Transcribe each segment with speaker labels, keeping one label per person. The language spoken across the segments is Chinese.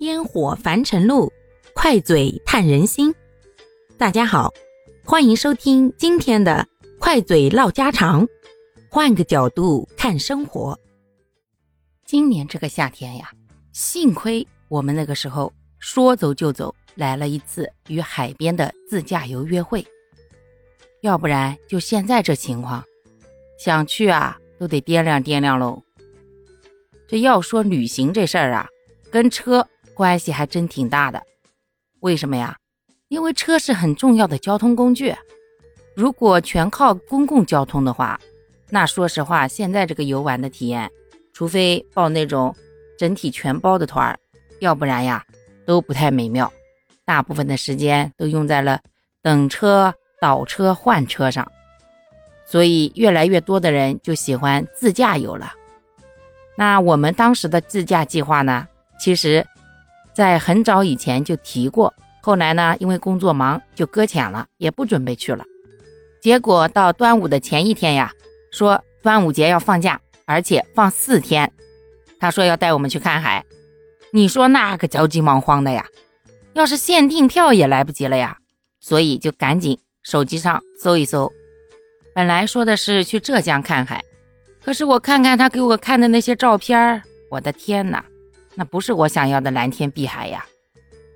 Speaker 1: 烟火凡尘路，快嘴探人心。大家好，欢迎收听今天的快嘴唠家常，换个角度看生活。今年这个夏天呀，幸亏我们那个时候说走就走，来了一次与海边的自驾游约会，要不然就现在这情况，想去啊都得掂量掂量喽。这要说旅行这事儿啊，跟车。关系还真挺大的，为什么呀？因为车是很重要的交通工具，如果全靠公共交通的话，那说实话，现在这个游玩的体验，除非报那种整体全包的团儿，要不然呀都不太美妙。大部分的时间都用在了等车、倒车、换车上，所以越来越多的人就喜欢自驾游了。那我们当时的自驾计划呢，其实。在很早以前就提过，后来呢，因为工作忙就搁浅了，也不准备去了。结果到端午的前一天呀，说端午节要放假，而且放四天。他说要带我们去看海，你说那个着急忙慌的呀，要是现订票也来不及了呀，所以就赶紧手机上搜一搜。本来说的是去浙江看海，可是我看看他给我看的那些照片，我的天哪！那不是我想要的蓝天碧海呀，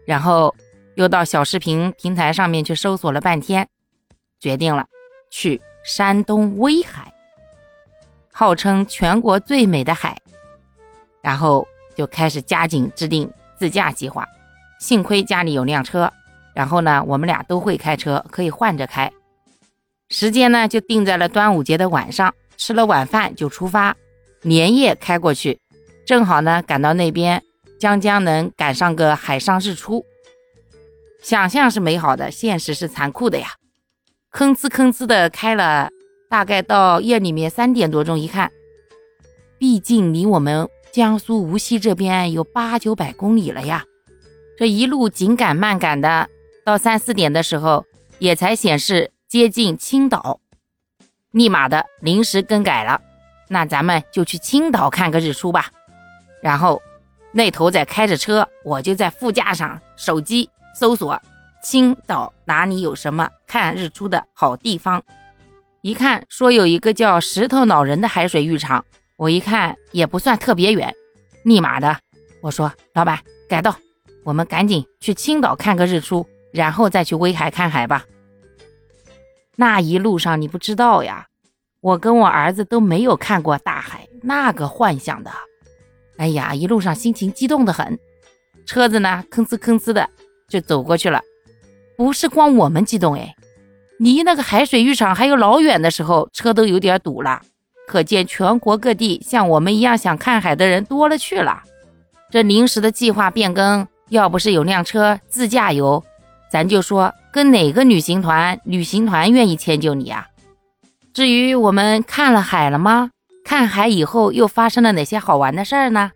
Speaker 1: 然后又到小视频平台上面去搜索了半天，决定了去山东威海，号称全国最美的海，然后就开始加紧制定自驾计划。幸亏家里有辆车，然后呢，我们俩都会开车，可以换着开。时间呢就定在了端午节的晚上，吃了晚饭就出发，连夜开过去。正好呢，赶到那边，将将能赶上个海上日出。想象是美好的，现实是残酷的呀！吭哧吭哧的开了，大概到夜里面三点多钟，一看，毕竟离我们江苏无锡这边有八九百公里了呀。这一路紧赶慢赶的，到三四点的时候，也才显示接近青岛，立马的临时更改了。那咱们就去青岛看个日出吧。然后，那头在开着车，我就在副驾上手机搜索青岛哪里有什么看日出的好地方。一看说有一个叫石头脑人的海水浴场，我一看也不算特别远，立马的我说老板改道，我们赶紧去青岛看个日出，然后再去威海看海吧。那一路上你不知道呀，我跟我儿子都没有看过大海，那个幻想的。哎呀，一路上心情激动的很，车子呢吭哧吭哧的就走过去了。不是光我们激动哎，离那个海水浴场还有老远的时候，车都有点堵了。可见全国各地像我们一样想看海的人多了去了。这临时的计划变更，要不是有辆车自驾游，咱就说跟哪个旅行团，旅行团愿意迁就你啊？至于我们看了海了吗？看海以后又发生了哪些好玩的事儿呢？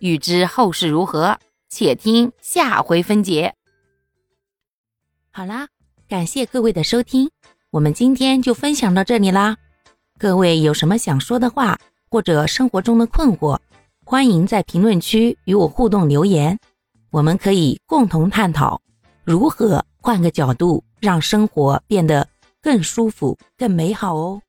Speaker 1: 欲知后事如何，且听下回分解。好啦，感谢各位的收听，我们今天就分享到这里啦。各位有什么想说的话，或者生活中的困惑，欢迎在评论区与我互动留言，我们可以共同探讨如何换个角度让生活变得更舒服、更美好哦。